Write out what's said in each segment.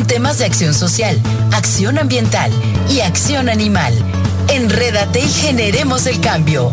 con temas de acción social, acción ambiental y acción animal. Enrédate y generemos el cambio.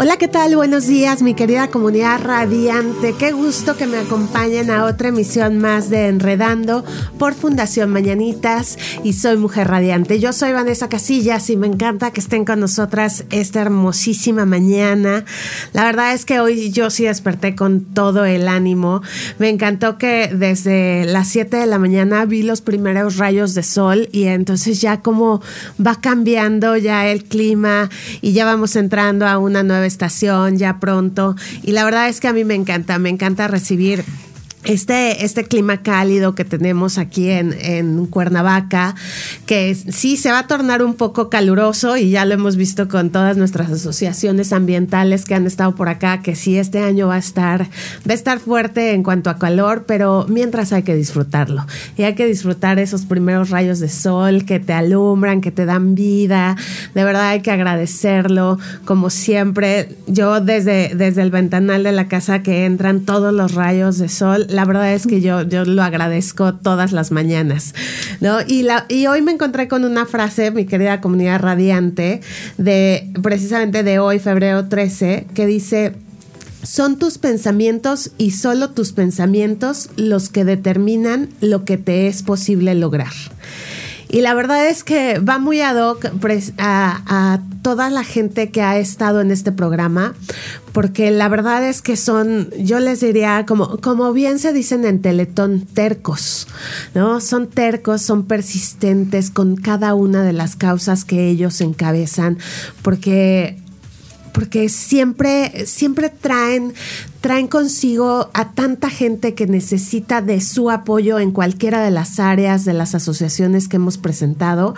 Hola, ¿qué tal? Buenos días, mi querida comunidad radiante. Qué gusto que me acompañen a otra emisión más de Enredando por Fundación Mañanitas y soy Mujer Radiante. Yo soy Vanessa Casillas y me encanta que estén con nosotras esta hermosísima mañana. La verdad es que hoy yo sí desperté con todo el ánimo. Me encantó que desde las 7 de la mañana vi los primeros rayos de sol y entonces ya como va cambiando ya el clima y ya vamos entrando a una nueva estación ya pronto. Y la verdad es que a mí me encanta, me encanta recibir este, este clima cálido que tenemos aquí en, en, Cuernavaca, que sí se va a tornar un poco caluroso y ya lo hemos visto con todas nuestras asociaciones ambientales que han estado por acá, que sí este año va a estar, va a estar fuerte en cuanto a calor, pero mientras hay que disfrutarlo. Y hay que disfrutar esos primeros rayos de sol que te alumbran, que te dan vida. De verdad hay que agradecerlo. Como siempre, yo desde, desde el ventanal de la casa que entran todos los rayos de sol, la verdad es que yo, yo lo agradezco todas las mañanas, ¿no? Y, la, y hoy me encontré con una frase, mi querida comunidad radiante, de precisamente de hoy, febrero 13, que dice, son tus pensamientos y solo tus pensamientos los que determinan lo que te es posible lograr. Y la verdad es que va muy ad hoc a, a, toda la gente que ha estado en este programa, porque la verdad es que son, yo les diría, como, como bien se dicen en Teletón, tercos, ¿no? Son tercos, son persistentes con cada una de las causas que ellos encabezan, porque porque siempre, siempre traen, traen consigo a tanta gente que necesita de su apoyo en cualquiera de las áreas de las asociaciones que hemos presentado.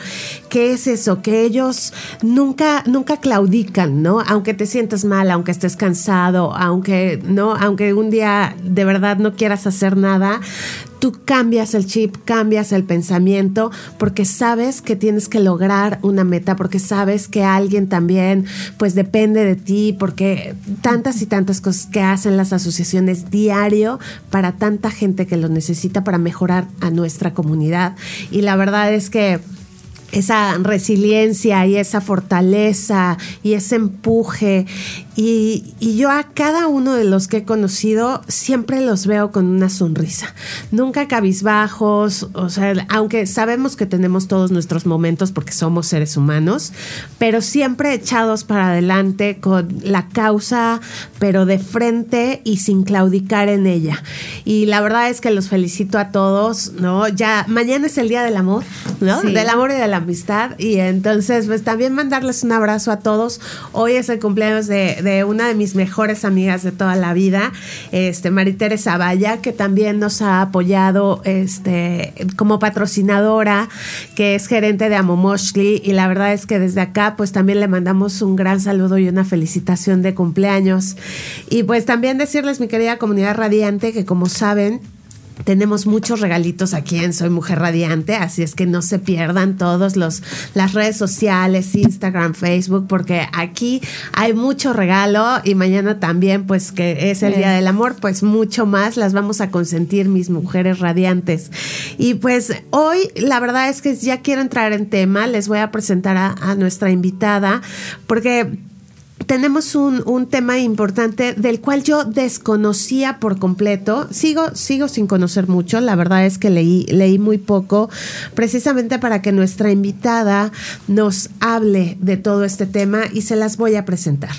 ¿Qué es eso? Que ellos nunca, nunca claudican, ¿no? Aunque te sientas mal, aunque estés cansado, aunque, ¿no? Aunque un día de verdad no quieras hacer nada, tú cambias el chip, cambias el pensamiento, porque sabes que tienes que lograr una meta, porque sabes que alguien también, pues depende de ti, porque tantas y tantas cosas que hacen las asociaciones diario para tanta gente que lo necesita para mejorar a nuestra comunidad. Y la verdad es que esa resiliencia y esa fortaleza y ese empuje y, yo a cada uno de los que he conocido siempre los veo con una sonrisa. Nunca cabizbajos, o sea, aunque sabemos que tenemos todos nuestros momentos porque somos seres humanos, pero siempre echados para adelante con la causa, pero de frente y sin claudicar en ella. Y la verdad es que los felicito a todos, ¿no? Ya mañana es el Día del Amor, ¿no? Del amor y de la amistad. Y entonces, pues también mandarles un abrazo a todos. Hoy es el cumpleaños de una de mis mejores amigas de toda la vida, este, Maritere Zavalla, que también nos ha apoyado este, como patrocinadora, que es gerente de Amomoshli, y la verdad es que desde acá, pues también le mandamos un gran saludo y una felicitación de cumpleaños. Y pues también decirles, mi querida comunidad radiante, que como saben, tenemos muchos regalitos aquí en Soy Mujer Radiante, así es que no se pierdan todos los las redes sociales, Instagram, Facebook, porque aquí hay mucho regalo y mañana también, pues que es el Día del Amor, pues mucho más las vamos a consentir mis mujeres radiantes. Y pues hoy la verdad es que ya quiero entrar en tema, les voy a presentar a, a nuestra invitada, porque tenemos un, un, tema importante del cual yo desconocía por completo. Sigo, sigo sin conocer mucho. La verdad es que leí, leí muy poco, precisamente para que nuestra invitada nos hable de todo este tema y se las voy a presentar.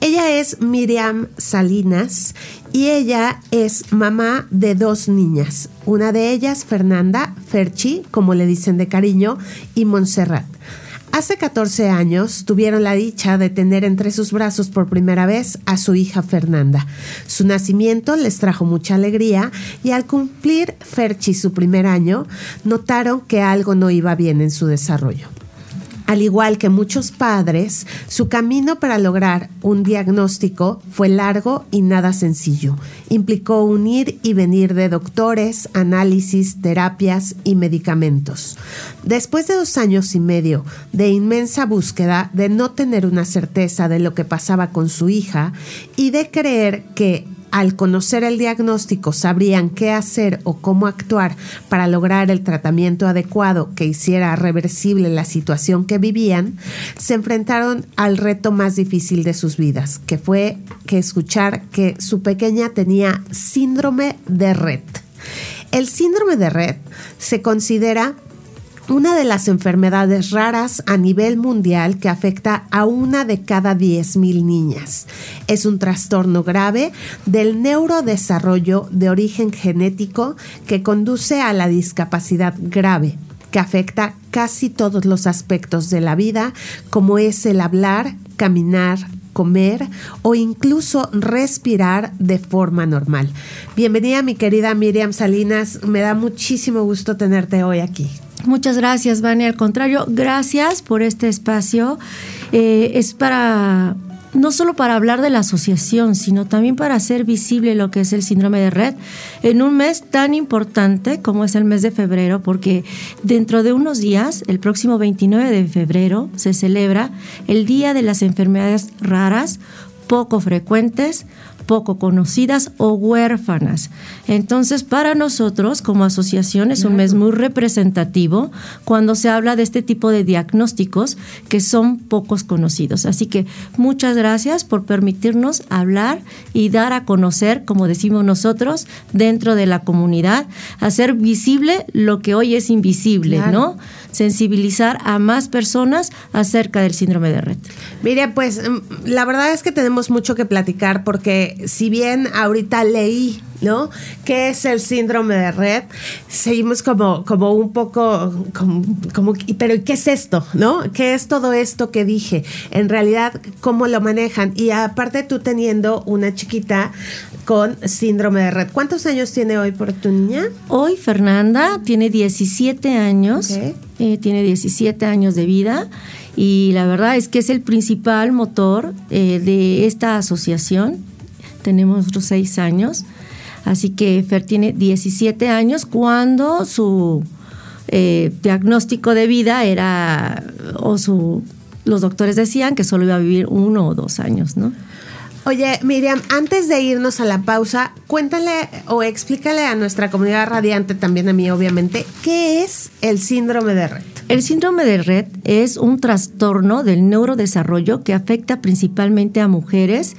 Ella es Miriam Salinas y ella es mamá de dos niñas. Una de ellas, Fernanda Ferchi, como le dicen de cariño, y Montserrat. Hace 14 años tuvieron la dicha de tener entre sus brazos por primera vez a su hija Fernanda. Su nacimiento les trajo mucha alegría y al cumplir Ferchi su primer año, notaron que algo no iba bien en su desarrollo. Al igual que muchos padres, su camino para lograr un diagnóstico fue largo y nada sencillo. Implicó unir y venir de doctores, análisis, terapias y medicamentos. Después de dos años y medio de inmensa búsqueda de no tener una certeza de lo que pasaba con su hija y de creer que al conocer el diagnóstico sabrían qué hacer o cómo actuar para lograr el tratamiento adecuado que hiciera reversible la situación que vivían, se enfrentaron al reto más difícil de sus vidas, que fue que escuchar que su pequeña tenía síndrome de red. El síndrome de red se considera una de las enfermedades raras a nivel mundial que afecta a una de cada 10.000 niñas. Es un trastorno grave del neurodesarrollo de origen genético que conduce a la discapacidad grave que afecta casi todos los aspectos de la vida, como es el hablar, caminar, comer o incluso respirar de forma normal. Bienvenida mi querida Miriam Salinas, me da muchísimo gusto tenerte hoy aquí. Muchas gracias, Vani. Al contrario, gracias por este espacio. Eh, es para no solo para hablar de la asociación, sino también para hacer visible lo que es el síndrome de red en un mes tan importante como es el mes de febrero, porque dentro de unos días, el próximo 29 de febrero, se celebra el Día de las Enfermedades Raras, poco frecuentes poco conocidas o huérfanas. Entonces, para nosotros como asociación es un mes muy representativo cuando se habla de este tipo de diagnósticos que son pocos conocidos. Así que muchas gracias por permitirnos hablar y dar a conocer, como decimos nosotros, dentro de la comunidad, hacer visible lo que hoy es invisible, ¿no? Sensibilizar a más personas acerca del síndrome de red. Mire, pues mm, la verdad es que tenemos mucho que platicar porque si bien ahorita leí ¿no? ¿Qué es el síndrome de red? Seguimos como, como un poco, como, como, pero ¿qué es esto? ¿No? ¿Qué es todo esto que dije? En realidad, ¿cómo lo manejan? Y aparte tú teniendo una chiquita con síndrome de red. ¿Cuántos años tiene hoy por tu niña? Hoy Fernanda tiene 17 años, eh, tiene 17 años de vida y la verdad es que es el principal motor eh, de esta asociación. Tenemos los seis años Así que Fer tiene 17 años cuando su eh, diagnóstico de vida era, o su, los doctores decían que solo iba a vivir uno o dos años, ¿no? Oye, Miriam, antes de irnos a la pausa, cuéntale o explícale a nuestra comunidad radiante, también a mí obviamente, ¿qué es el síndrome de Red? El síndrome de Red es un trastorno del neurodesarrollo que afecta principalmente a mujeres,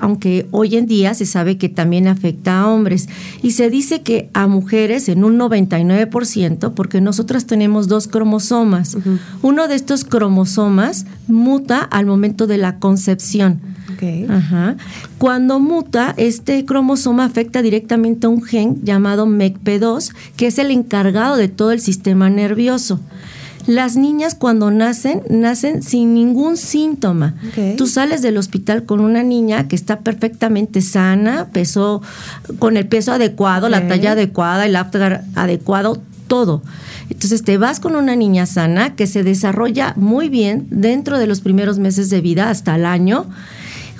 aunque hoy en día se sabe que también afecta a hombres. Y se dice que a mujeres en un 99%, porque nosotras tenemos dos cromosomas. Uno de estos cromosomas muta al momento de la concepción. Ajá. Cuando muta, este cromosoma afecta directamente a un gen llamado MECP2, que es el encargado de todo el sistema nervioso. Las niñas cuando nacen, nacen sin ningún síntoma. Tú sales del hospital con una niña que está perfectamente sana, peso, con el peso adecuado, la talla adecuada, el apgar adecuado, todo. Entonces te vas con una niña sana que se desarrolla muy bien dentro de los primeros meses de vida hasta el año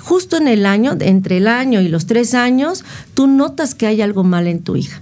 justo en el año, entre el año y los tres años, tú notas que hay algo mal en tu hija.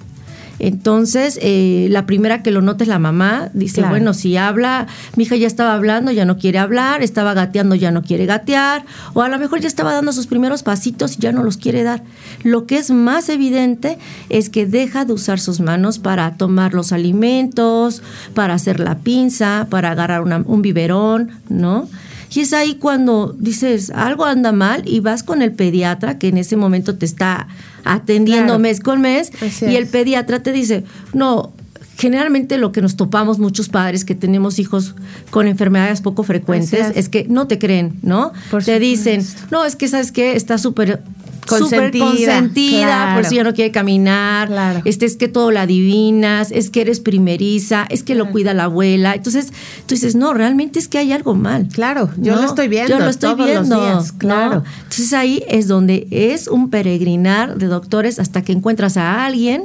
Entonces, eh, la primera que lo nota es la mamá. Dice, bueno, si habla, mi hija ya estaba hablando, ya no quiere hablar, estaba gateando, ya no quiere gatear, o a lo mejor ya estaba dando sus primeros pasitos y ya no los quiere dar. Lo que es más evidente es que deja de usar sus manos para tomar los alimentos, para hacer la pinza, para agarrar un biberón, ¿no? Y es ahí cuando dices, algo anda mal y vas con el pediatra que en ese momento te está atendiendo mes con mes y el pediatra te dice, no, generalmente lo que nos topamos muchos padres que tenemos hijos con enfermedades poco frecuentes es. que no te creen, ¿no? te dicen, no, es que sabes que está súper consentida, claro. por si ya no quiere caminar, Claro. este es que todo la adivinas, es que eres primeriza, es que lo cuida la abuela. Entonces, tú dices, no, realmente es que hay algo mal. Claro, yo ¿no? lo estoy viendo Yo lo estoy todos los viendo. claro. Entonces ahí es donde es un peregrinar de doctores hasta que encuentras a alguien,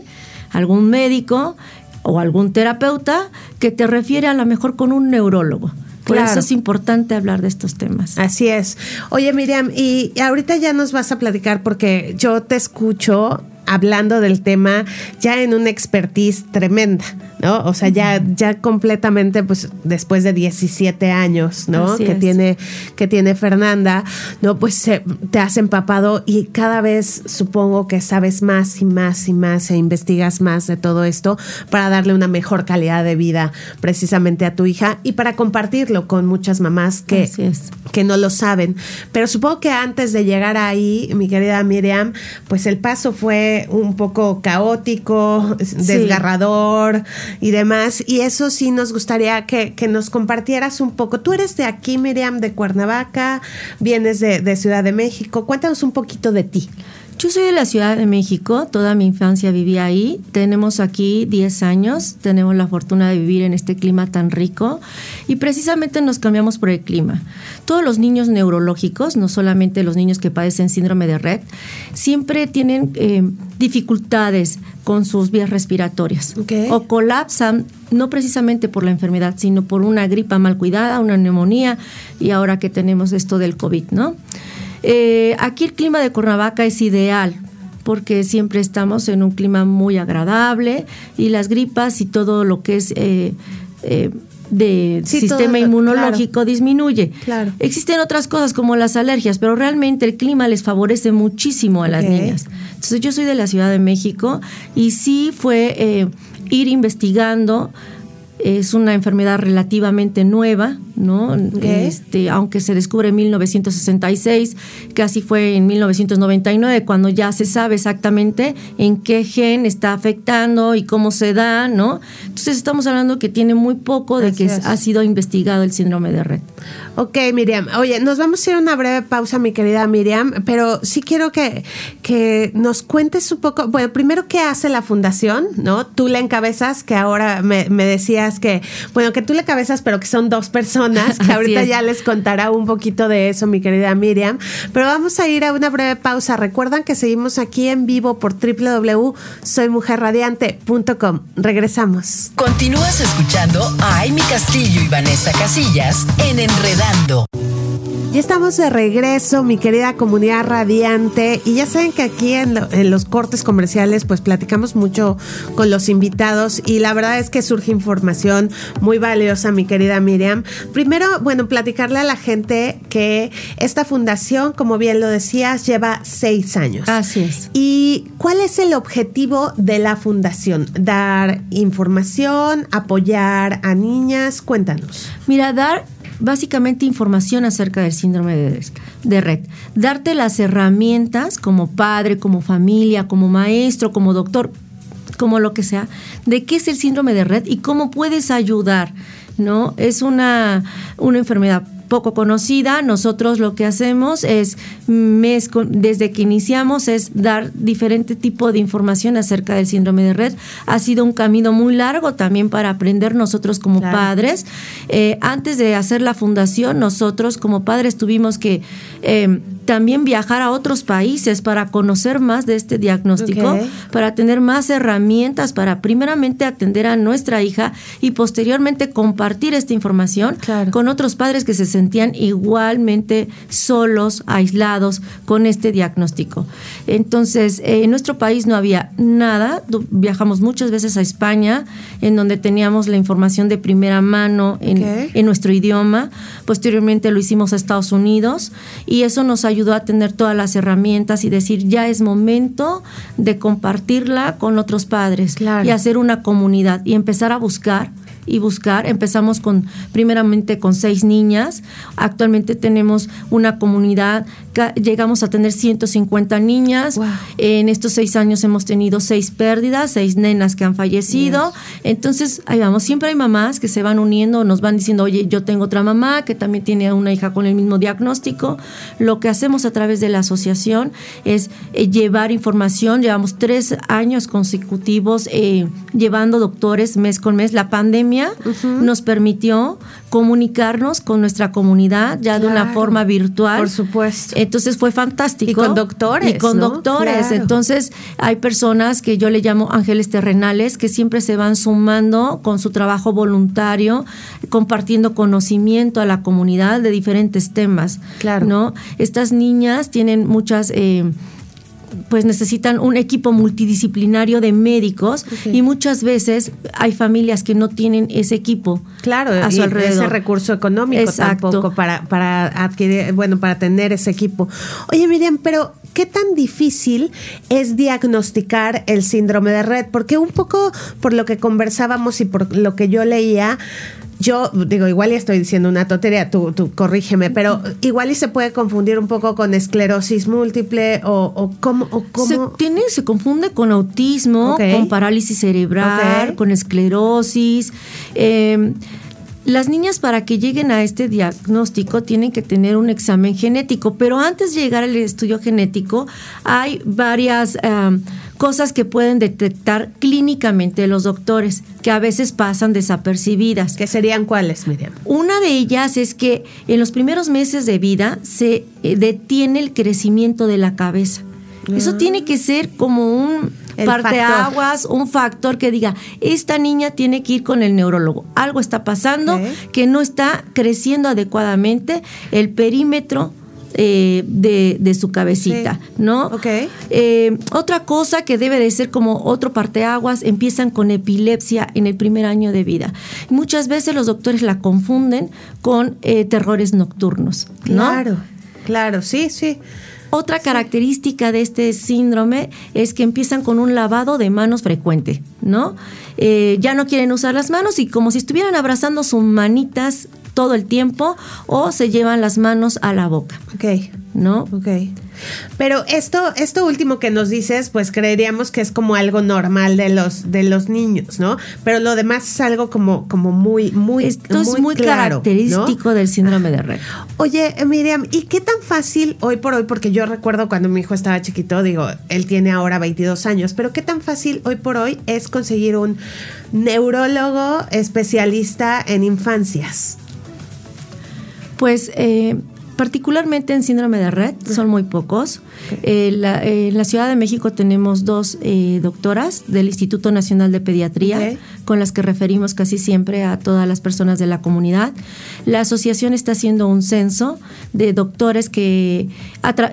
algún médico o algún terapeuta que te refiere a lo mejor con un neurólogo. Por Claro. eso es importante hablar de estos temas. Así es. Oye, Miriam, y ahorita ya nos vas a platicar porque yo te escucho hablando del tema ya en una expertise tremenda, ¿no? O sea, ya, ya completamente, pues después de 17 años, ¿no? Así Que es. tiene, que tiene Fernanda, ¿no? Pues se- te has empapado y cada vez supongo que sabes más y más y más e investigas más de todo esto para darle una mejor calidad de vida precisamente a tu hija y para compartirlo con muchas mamás que, es. que no lo saben. Pero supongo que antes de llegar ahí, mi querida Miriam, pues el paso fue un poco caótico, desgarrador y demás. Y eso sí nos gustaría que, que nos compartieras un poco. Tú eres de aquí, Miriam, de Cuernavaca, vienes de, de Ciudad de México. Cuéntanos un poquito de ti. Yo soy de la Ciudad de México, toda mi infancia viví ahí. Tenemos aquí 10 años, tenemos la fortuna de vivir en este clima tan rico y precisamente nos cambiamos por el clima. Todos los niños neurológicos, no solamente los niños que padecen síndrome de Red, siempre tienen eh, dificultades con sus vías respiratorias Ok. o colapsan no precisamente por la enfermedad, sino por una gripa mal cuidada, una neumonía y ahora que tenemos esto del COVID, ¿no? Eh, aquí el clima de Cuernavaca es ideal porque siempre estamos en un clima muy agradable y las gripas y todo lo que es eh, eh, de Sí, sistema inmunológico disminuye. Claro. Existen otras cosas como las alergias, pero realmente el clima les favorece muchísimo a las niñas. Entonces yo soy de la Ciudad de México y sí fue eh, ir investigando. Es una enfermedad relativamente nueva, ¿no? Este, aunque se descubre en 1966, casi fue en 1999 cuando ya se sabe exactamente en qué gen está afectando y cómo se da, ¿no? Entonces estamos hablando que tiene muy poco de Así que es. ha sido investigado el síndrome de Red. Ok, Miriam. Oye, nos vamos a ir a una breve pausa, mi querida Miriam, pero sí quiero que, que nos cuentes un poco, bueno, primero, ¿qué hace la fundación? ¿No? Tú la encabezas, que ahora me, me decías que, bueno, que tú la encabezas, pero que son dos personas, que ahorita ya les contará un poquito de eso, mi querida Miriam. Pero vamos a ir a una breve pausa. Recuerdan que seguimos aquí en vivo por www.soymujerradiante.com. Regresamos. Continúas escuchando a Amy Castillo y Vanessa Casillas en Enredando. Ya estamos de regreso, mi querida comunidad radiante, y ya saben que aquí en, lo- en los cortes comerciales pues platicamos mucho con los invitados y la verdad es que surge información muy valiosa, mi querida Miriam. Primero, bueno, platicarle a la gente que esta fundación, como bien lo decías, lleva seis años. Así es. ¿Y cuál es el objetivo de la fundación? Dar información, apoyar a niñas, cuéntanos. Mira, dar básicamente información acerca del síndrome de, Red. Darte las herramientas como padre, como familia, como maestro, como doctor, como lo que sea, de qué es el síndrome de Red y cómo puedes ayudar, ¿no? Es una, una enfermedad poco conocida, nosotros lo que hacemos es, mes con- desde que iniciamos, es dar diferente tipo de información acerca del síndrome de red. Ha sido un camino muy largo también para aprender nosotros como Claro. padres. Eh, antes de hacer la fundación, nosotros como padres tuvimos que eh, también viajar a otros países para conocer más de este diagnóstico, para tener más herramientas para primeramente atender a nuestra hija y posteriormente compartir esta información Claro. con otros padres que se sentían igualmente solos, aislados con este diagnóstico. Entonces, eh, en nuestro país no había nada. Viajamos muchas veces a España, en donde teníamos la información de primera mano en nuestro idioma. Posteriormente lo hicimos a Estados Unidos y eso nos ayudó a tener todas las herramientas y decir, ya es momento de compartirla con otros padres Claro. y hacer una comunidad y empezar a buscar y buscar. Empezamos con primeramente con seis niñas. Actualmente tenemos una comunidad, llegamos a tener 150 niñas. En estos seis años hemos tenido seis pérdidas, seis nenas que han fallecido. Entonces, ahí vamos. Siempre hay mamás que se van uniendo, nos van diciendo, oye, yo tengo otra mamá que también tiene una hija con el mismo diagnóstico. Lo que hacemos a través de la asociación es eh, llevar información. Llevamos tres años consecutivos eh, llevando doctores mes con mes. La pandemia nos permitió comunicarnos con nuestra comunidad ya de una forma virtual. Por supuesto. Entonces fue fantástico. Y con doctores. Y con doctores. Entonces hay personas que yo le llamo ángeles terrenales que siempre se van sumando con su trabajo voluntario, compartiendo conocimiento a la comunidad de diferentes temas. Claro. ¿no? Estas niñas tienen muchas... Eh, pues necesitan un equipo multidisciplinario de médicos y muchas veces hay familias que no tienen ese equipo claro a su alrededor. ese recurso económico tampoco para para adquirir bueno para tener ese equipo. Oye Miriam pero qué tan difícil es diagnosticar el síndrome de red porque un poco por lo que conversábamos y por lo que yo leía yo digo, igual y estoy diciendo una tontería, tú, tú corrígeme, pero igual y se puede confundir un poco con esclerosis múltiple o, o cómo... O cómo... Se, tiene, se confunde con autismo, con parálisis cerebral, con esclerosis. Eh, las niñas para que lleguen a este diagnóstico tienen que tener un examen genético, pero antes de llegar al estudio genético hay varias eh, cosas que pueden detectar clínicamente los doctores, que a veces pasan desapercibidas. ¿Qué serían cuáles, Miriam? Una de ellas es que en los primeros meses de vida se eh, detiene el crecimiento de la cabeza. Eso ah. tiene que ser como un parte aguas, un factor que diga, esta niña tiene que ir con el neurólogo. Algo está pasando que no está creciendo adecuadamente el perímetro eh, de, su cabecita, ¿no? Eh, otra cosa que debe de ser como otro parteaguas, empiezan con epilepsia en el primer año de vida. Muchas veces los doctores la confunden con eh, terrores nocturnos, ¿no? Claro, claro, sí, sí. Otra característica de este síndrome es que empiezan con un lavado de manos frecuente, ¿no? Eh, ya no quieren usar las manos y como si estuvieran abrazando sus manitas todo el tiempo o se llevan las manos a la boca. Ok. ¿No? Ok. Pero esto, esto último que nos dices, pues creeríamos que es como algo normal de los, de los niños, ¿no? Pero lo demás es algo como, como muy, muy, Esto es muy característico del síndrome de Rett. Oye, Miriam, ¿y qué tan fácil hoy por hoy? Porque yo recuerdo cuando mi hijo estaba chiquito, digo, él tiene ahora 22 años, pero ¿qué tan fácil hoy por hoy es conseguir un neurólogo especialista en infancias? Pues eh, particularmente en síndrome de red, son muy pocos. Eh, en la Ciudad de México tenemos dos eh, doctoras del Instituto Nacional de Pediatría, con las que referimos casi siempre a todas las personas de la comunidad. La asociación está haciendo un censo de doctores que...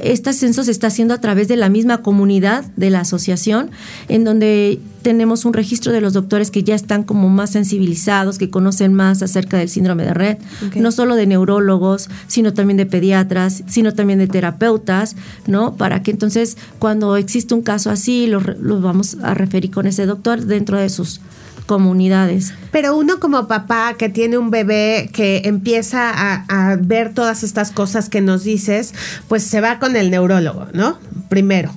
Este censo se está haciendo a través de la misma comunidad de la asociación, en donde tenemos un registro de los doctores que ya están como más sensibilizados, que conocen más acerca del síndrome de red, no solo de neurólogos, sino también de pediatras, sino también de terapeutas, ¿no? Para que entonces cuando existe un caso así, los lo vamos a referir con ese doctor dentro de sus comunidades. Pero uno como papá que tiene un bebé que empieza a, a, ver todas estas cosas que nos dices, pues se va con el neurólogo, ¿no? Primero.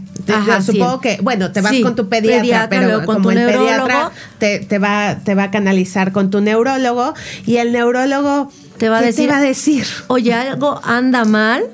Supongo que, bueno, te vas con tu pediatra, pero como el pediatra te, te, va, te va a canalizar con tu neurólogo y el neurólogo te va, a decir, te va a decir, oye, algo anda mal,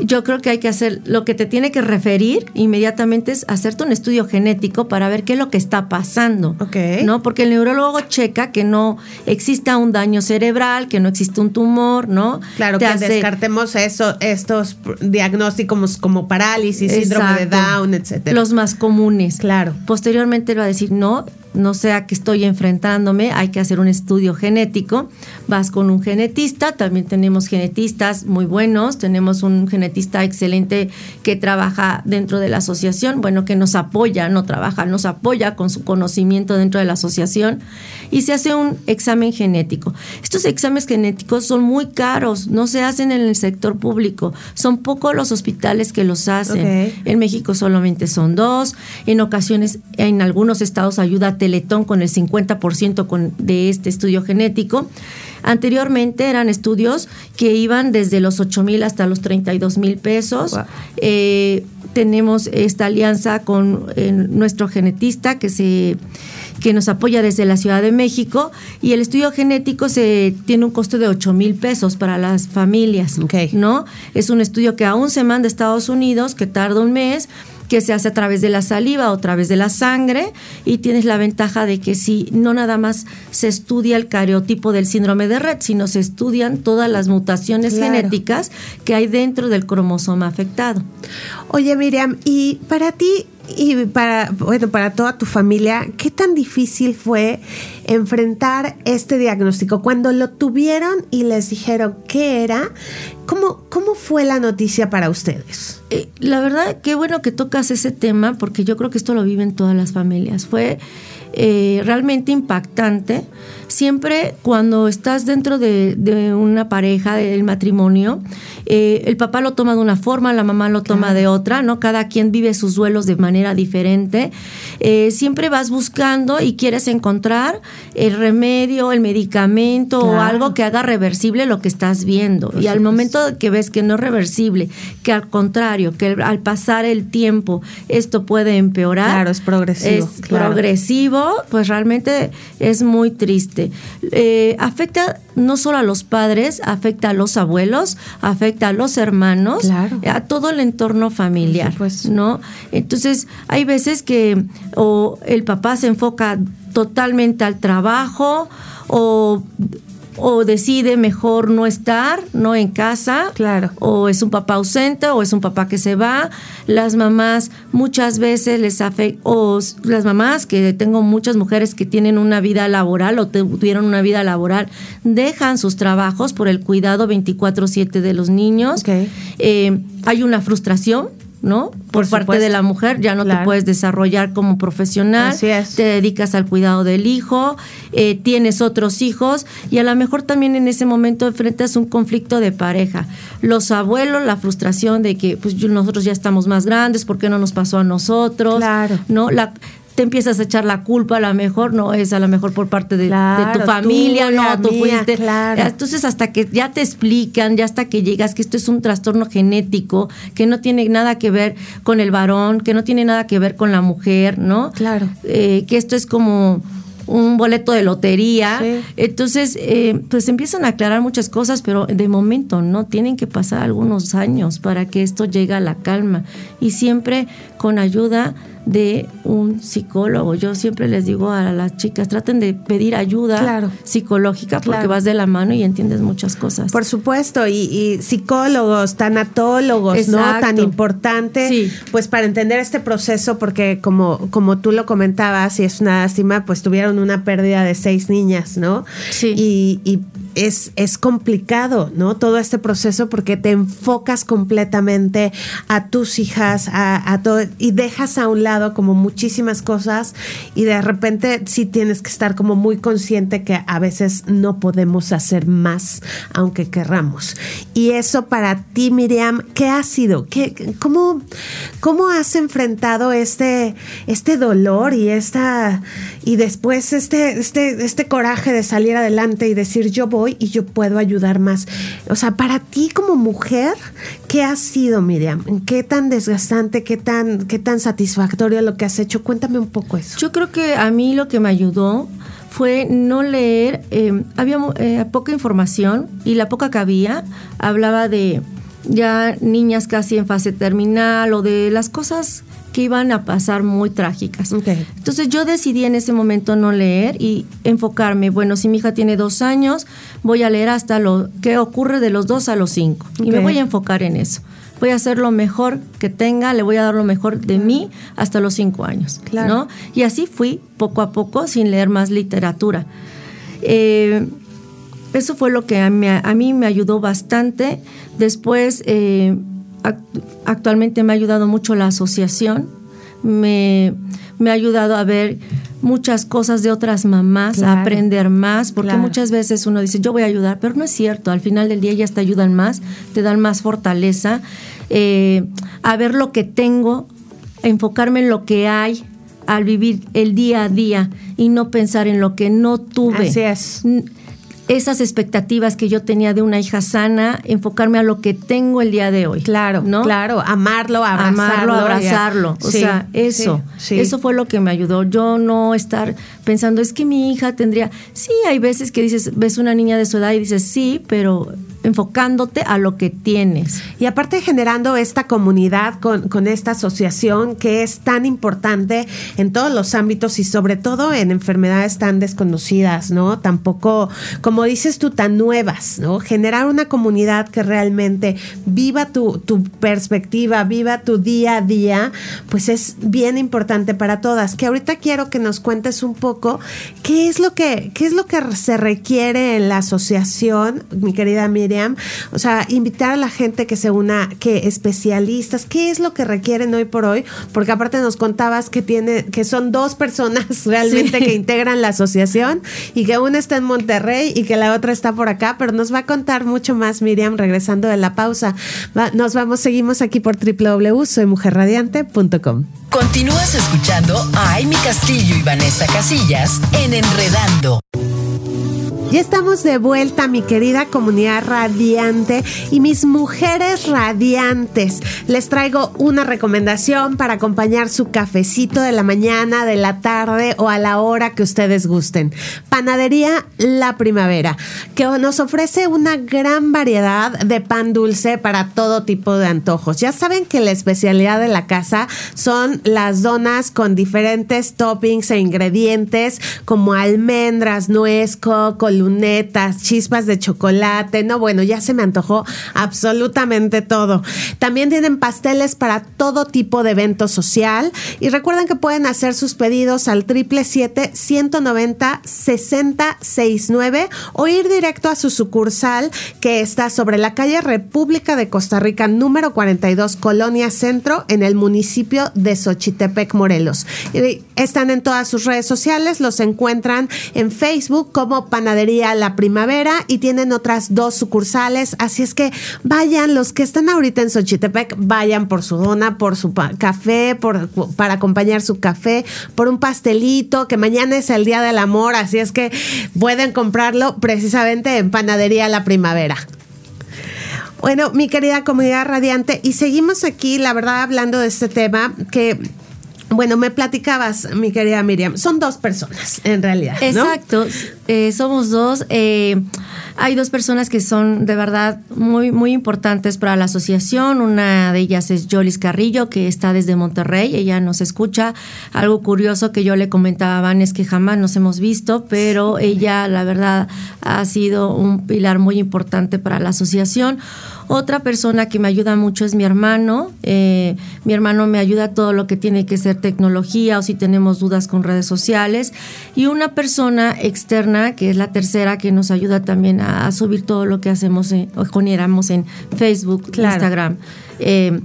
yo creo que hay que hacer lo que te tiene que referir inmediatamente es hacerte un estudio genético para ver qué es lo que está pasando. ¿No? Porque el neurólogo checa que no exista un daño cerebral, que no existe un tumor, ¿no? Claro, que descartemos eso, estos diagnósticos como parálisis, síndrome de Down, etcétera. Los más comunes. Claro. Posteriormente va a decir, no, no sea que estoy enfrentándome, hay que hacer un estudio genético. Vas con un genetista, también tenemos genetistas muy buenos, tenemos un genetista excelente que trabaja dentro de la asociación, bueno, que nos apoya, no trabaja, nos apoya con su conocimiento dentro de la asociación y se hace un examen genético. Estos exámenes genéticos son muy caros, no se hacen en el sector público, son pocos los hospitales que los hacen. En México solamente son dos, en ocasiones en algunos estados ayuda a Teletón con el 50% con, de este estudio genético. Anteriormente eran estudios que iban desde los 8 mil hasta los 32 mil pesos. Eh, tenemos esta alianza con eh, nuestro genetista que se que nos apoya desde la Ciudad de México y el estudio genético se tiene un costo de 8 mil pesos para las familias, ¿no? Es un estudio que aún se manda a Estados Unidos, que tarda un mes, que se hace a través de la saliva o a través de la sangre y tienes la ventaja de que si no nada más se estudia el cariotipo del síndrome de Red, sino se estudian todas las mutaciones genéticas que hay dentro del cromosoma afectado. Oye, Miriam, y para ti y para, bueno, para toda tu familia, ¿qué tan difícil fue enfrentar este diagnóstico? Cuando lo tuvieron y les dijeron qué era, ¿cómo, cómo fue la noticia para ustedes? Eh, la verdad, qué bueno que tocas ese tema, porque yo creo que esto lo viven todas las familias. Fue eh, realmente impactante. Siempre cuando estás dentro de, una pareja, del matrimonio, eh, el papá lo toma de una forma, la mamá lo toma de otra, ¿no? Cada quien vive sus duelos de manera diferente. Eh, siempre vas buscando y quieres encontrar el remedio, el medicamento o algo que haga reversible lo que estás viendo. y al momento que ves que no es reversible, que al contrario, que al pasar el tiempo esto puede empeorar. Claro, es progresivo. Es progresivo pues realmente es muy triste. Eh, afecta no solo a los padres, afecta a los abuelos, afecta a los hermanos, a todo el entorno familiar, ¿no? Entonces, hay veces que o el papá se enfoca totalmente al trabajo o o decide mejor no estar, no en casa, claro. o es un papá ausente o es un papá que se va. Las mamás muchas veces les afecta, o las mamás que tengo muchas mujeres que tienen una vida laboral o tuvieron una vida laboral, dejan sus trabajos por el cuidado 24/7 de los niños. Eh, hay una frustración ¿no? Por, parte de la mujer, ya no te puedes desarrollar como profesional, te dedicas al cuidado del hijo, eh, tienes otros hijos y a lo mejor también en ese momento enfrentas un conflicto de pareja. Los abuelos, la frustración de que pues nosotros ya estamos más grandes, ¿por qué no nos pasó a nosotros? Claro. ¿No? La, te empiezas a echar la culpa, a lo mejor no es a lo mejor por parte de, tu familia, no, tú fuiste. Entonces, hasta que ya te explican, ya hasta que llegas que esto es un trastorno genético, que no tiene nada que ver con el varón, que no tiene nada que ver con la mujer, ¿no? Claro. Eh, que esto es como un boleto de lotería. Entonces, eh, pues empiezan a aclarar muchas cosas, pero de momento no tienen que pasar algunos años para que esto llegue a la calma y siempre con ayuda de un psicólogo. Yo siempre les digo a las chicas, traten de pedir ayuda psicológica porque vas de la mano y entiendes muchas cosas. Por supuesto, y, psicólogos, tanatólogos, ¿no? Tan importante, pues para entender este proceso, porque como, como tú lo comentabas, y es una lástima, pues tuvieron una pérdida de seis niñas, ¿no? Sí. Y, y es, es complicado, ¿no? Todo este proceso porque te enfocas completamente a tus hijas, a, a todo, y dejas a un lado como muchísimas cosas y de repente sí tienes que estar como muy consciente que a veces no podemos hacer más aunque querramos. Y eso para ti, Miriam, ¿qué ha sido? ¿Qué, cómo, ¿Cómo has enfrentado este, este dolor y esta y después este, este, este coraje de salir adelante y decir yo voy y yo puedo ayudar más. O sea, para ti como mujer, ¿qué ha sido, Miriam? ¿Qué tan desgastante, qué tan, qué tan satisfactorio lo que has hecho? Cuéntame un poco eso. Yo creo que a mí lo que me ayudó fue no leer, eh, había eh, poca información y la poca que había hablaba de ya niñas casi en fase terminal o de las cosas que iban a pasar muy trágicas. Entonces yo decidí en ese momento no leer y enfocarme, bueno, si mi hija tiene dos años, voy a leer hasta lo que ocurre de los dos a los cinco y me voy a enfocar en eso. Voy a hacer lo mejor que tenga, le voy a dar lo mejor de mí hasta los cinco años. ¿no? Y así fui poco a poco sin leer más literatura. Eh, eso fue lo que a mí, me ayudó bastante. Después, eh, actualmente me ha ayudado mucho la asociación, me, ha ayudado a ver muchas cosas de otras mamás, a aprender más, porque muchas veces uno dice, yo voy a ayudar, pero no es cierto, al final del día ellas te ayudan más, te dan más fortaleza, eh, a ver lo que tengo, enfocarme en lo que hay, al vivir el día a día y no pensar en lo que no tuve. Así es esas expectativas que yo tenía de una hija sana, enfocarme a lo que tengo el día de hoy. Claro, ¿no? Claro, amarlo, abrazarlo. Amarlo, abrazarlo. O sea, eso, eso fue lo que me ayudó. Yo no estar pensando, es que mi hija tendría, sí, hay veces que dices, ves una niña de su edad y dices, sí, pero enfocándote a lo que tienes. Y aparte generando esta comunidad con, esta asociación que es tan importante en todos los ámbitos y sobre todo en enfermedades tan desconocidas, ¿no? Tampoco, como dices tú, tan nuevas, ¿no? Generar una comunidad que realmente viva tu, tu perspectiva, viva tu día a día, pues es bien importante para todas. Que ahorita quiero que nos cuentes un poco qué es lo que, qué es lo que se requiere en la asociación, mi querida Miriam o sea, invitar a la gente que se una, que especialistas, ¿qué es lo que requieren hoy por hoy? Porque aparte nos contabas que tiene, que son dos personas realmente que integran la asociación y que una está en Monterrey y que la otra está por acá, pero nos va a contar mucho más Miriam regresando de la pausa. nos vamos, seguimos aquí por www.soymujerradiante.com. Continúas escuchando a Amy Castillo y Vanessa Casillas en Enredando. Ya estamos de vuelta, mi querida comunidad radiante y mis mujeres radiantes. Les traigo una recomendación para acompañar su cafecito de la mañana, de la tarde o a la hora que ustedes gusten. Panadería La Primavera, que nos ofrece una gran variedad de pan dulce para todo tipo de antojos. Ya saben que la especialidad de la casa son las donas con diferentes toppings e ingredientes como almendras, nuez, coco, lunetas, chispas de chocolate. No, bueno, ya se me antojó absolutamente todo. También tienen pasteles para todo tipo de evento social. Y recuerden que pueden hacer sus pedidos al 777-190-6069 o ir directo a su sucursal que está sobre la calle República de Costa Rica, número 42, Colonia Centro, en el municipio de Xochitepec, Morelos. Están en todas sus redes sociales, los encuentran en Facebook como Panadería la Primavera y tienen otras dos sucursales. Así es que vayan, los que están ahorita en Xochitepec, vayan por su dona, por su café, por, para acompañar su café, por un pastelito, que mañana es el Día del Amor, así es que pueden comprarlo precisamente en Panadería La Primavera. Bueno, mi querida comunidad radiante, y seguimos aquí, la verdad, hablando de este tema que bueno, me platicabas, mi querida Miriam, son dos personas en realidad. Exacto, eh, somos dos. Eh, hay dos personas que son de verdad muy, muy importantes para la asociación. Una de ellas es Jolis Carrillo, que está desde Monterrey. Ella nos escucha. Algo curioso que yo le comentaba a Van es que jamás nos hemos visto, pero ella, la verdad, ha sido un pilar muy importante para la asociación. Otra persona que me ayuda mucho es mi hermano. Eh, mi hermano me ayuda a todo lo que tiene que ser tecnología o si tenemos dudas con redes sociales. Y una persona externa, que es la tercera, que nos ayuda también a, subir todo lo que hacemos o generamos en Facebook, Instagram. Eh,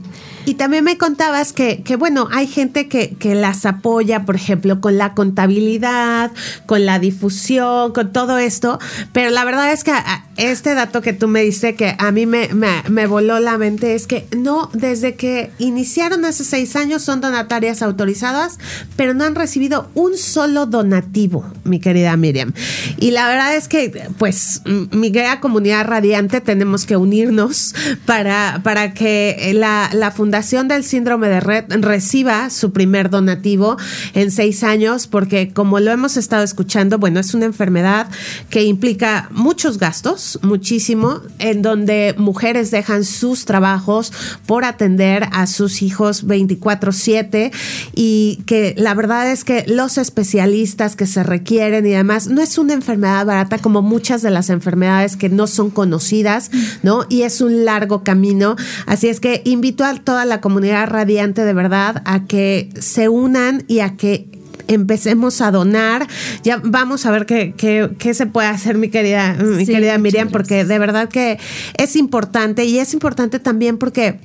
y también me contabas que, que bueno, hay gente que, que, las apoya, por ejemplo, con la contabilidad, con la difusión, con todo esto, pero la verdad es que este dato que tú me diste que a mí me, me, voló la mente es que no, desde que iniciaron hace seis años son donatarias autorizadas, pero no han recibido un solo donativo, mi querida Miriam. Y la verdad es que, pues, mi querida comunidad radiante tenemos que unirnos para, para que la, la fundación Fundación del Síndrome de Red reciba su primer donativo en seis años, porque como lo hemos estado escuchando, bueno, es una enfermedad que implica muchos gastos, muchísimo, en donde mujeres dejan sus trabajos por atender a sus hijos 24/7 y que la verdad es que los especialistas que se requieren y además no es una enfermedad barata como muchas de las enfermedades que no son conocidas, ¿no? Y es un largo camino. Así es que invito a toda la comunidad radiante de verdad a que se unan y a que empecemos a donar. Ya vamos a ver qué, qué, se puede hacer, mi querida, mi querida Miriam, porque de verdad que es importante y es importante también porque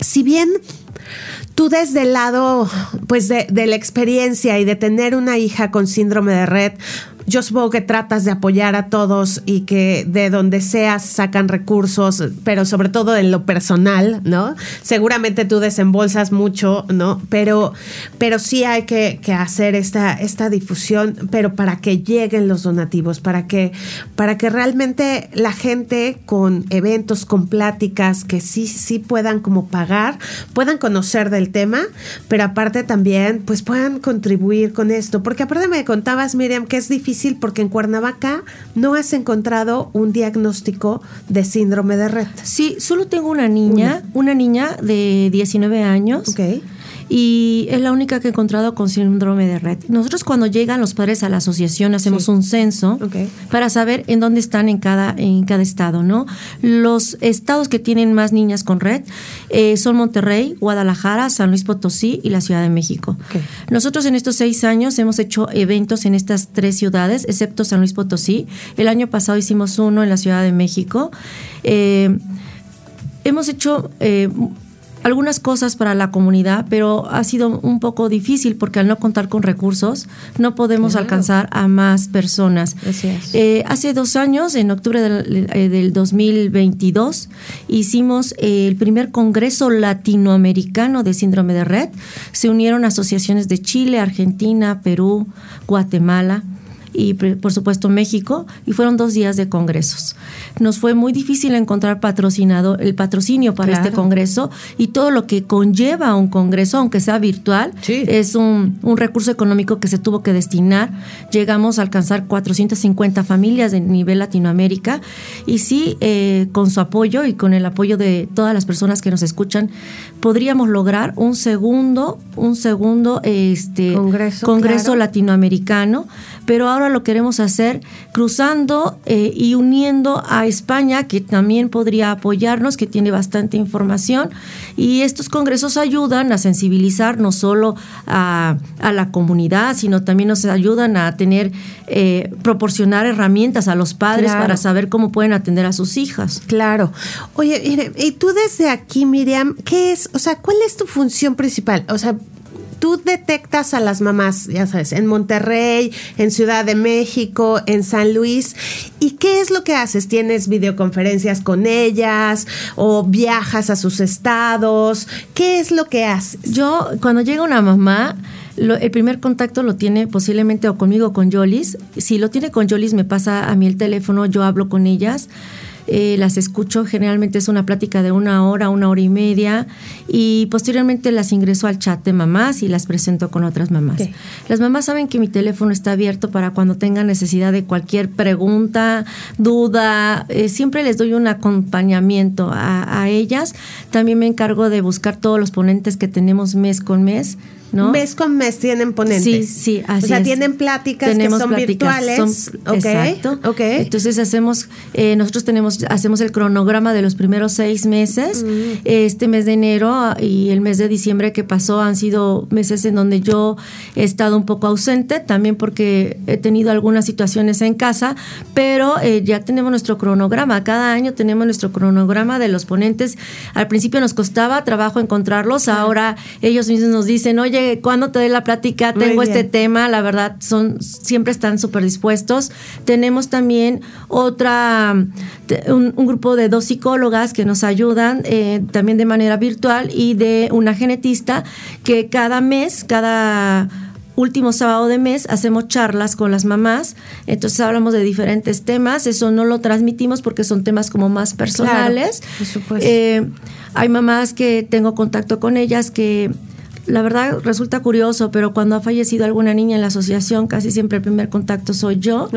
si bien tú desde el lado, pues de, de la experiencia y de tener una hija con síndrome de red, yo supongo que tratas de apoyar a todos y que de donde seas sacan recursos, pero sobre todo en lo personal, ¿no? Seguramente tú desembolsas mucho, ¿no? Pero, pero sí hay que, hacer esta, esta difusión, pero para que lleguen los donativos, para que, para que realmente la gente con eventos, con pláticas, que sí, sí puedan como pagar, puedan conocer del tema, pero aparte también, pues puedan contribuir con esto. Porque aparte me contabas, Miriam, que es difícil porque en Cuernavaca no has encontrado un diagnóstico de síndrome de Rett. Sí, solo tengo una niña, una, niña de 19 años. Ok y es la única que he encontrado con síndrome de red. Nosotros cuando llegan los padres a la asociación hacemos un censo para saber en dónde están en cada, en cada estado, ¿no? Los estados que tienen más niñas con red eh, son Monterrey, Guadalajara, San Luis Potosí y la Ciudad de México. Nosotros en estos seis años hemos hecho eventos en estas tres ciudades, excepto San Luis Potosí. El año pasado hicimos uno en la Ciudad de México. Eh, hemos hecho eh, algunas cosas para la comunidad, pero ha sido un poco difícil porque al no contar con recursos no podemos alcanzar a más personas. Eh, hace dos años, en octubre del, 2022, eh, hicimos el primer Congreso Latinoamericano de Síndrome de Red. Se unieron asociaciones de Chile, Argentina, Perú, Guatemala y por supuesto México y fueron dos días de congresos. Nos fue muy difícil encontrar patrocinado el patrocinio para este congreso y todo lo que conlleva un congreso, aunque sea virtual, es un, recurso económico que se tuvo que destinar. Llegamos a alcanzar 450 familias de nivel Latinoamérica y sí, eh, con su apoyo y con el apoyo de todas las personas que nos escuchan, podríamos lograr un segundo, un segundo este, congreso, latinoamericano, pero ahora lo queremos hacer cruzando eh, y uniendo a España, que también podría apoyarnos, que tiene bastante información. Y estos congresos ayudan a sensibilizar no solo a, la comunidad, sino también nos ayudan a tener, eh, proporcionar herramientas a los padres para saber cómo pueden atender a sus hijas. Claro. Oye, y tú desde aquí, Miriam, ¿qué es o sea, ¿cuál es tu función principal? O sea, tú detectas a las mamás, ya sabes, en Monterrey, en Ciudad de México, en San Luis. ¿Y qué es lo que haces? ¿Tienes videoconferencias con ellas o viajas a sus estados? ¿Qué es lo que haces? Yo, cuando llega una mamá, el primer contacto lo tiene posiblemente o conmigo o con Yolis. Si lo tiene con Yolis, me pasa a mí el teléfono, yo hablo con ellas. Eh, las escucho, generalmente es una plática de una hora, una hora y media, y posteriormente las ingreso al chat de mamás y las presento con otras mamás. Las mamás saben que mi teléfono está abierto para cuando tengan necesidad de cualquier pregunta, duda, eh, siempre les doy un acompañamiento a, a ellas. También me encargo de buscar todos los ponentes que tenemos mes con mes Mes con mes tienen ponentes. Sí, sí, así O sea, tienen pláticas que son virtuales. Exacto. Entonces hacemos, eh, nosotros tenemos, hacemos el cronograma de los primeros seis meses. Mm. Este mes de enero y el mes de diciembre que pasó han sido meses en donde yo he estado un poco ausente, también porque he tenido algunas situaciones en casa, pero eh, ya tenemos nuestro cronograma. Cada año tenemos nuestro cronograma de los ponentes. Al principio nos costaba trabajo encontrarlos, ahora ellos mismos nos dicen, oye, cuando te dé la plática tengo este tema, la verdad, son siempre están súper dispuestos. Tenemos también otra, un, grupo de dos psicólogas que nos ayudan eh, también de manera virtual y de una genetista que cada mes, cada último sábado de mes hacemos charlas con las mamás, entonces hablamos de diferentes temas, eso no lo transmitimos porque son temas como más personales. Eh, hay mamás que tengo contacto con ellas que la verdad resulta curioso, pero cuando ha fallecido alguna niña en la asociación, casi siempre el primer contacto soy yo.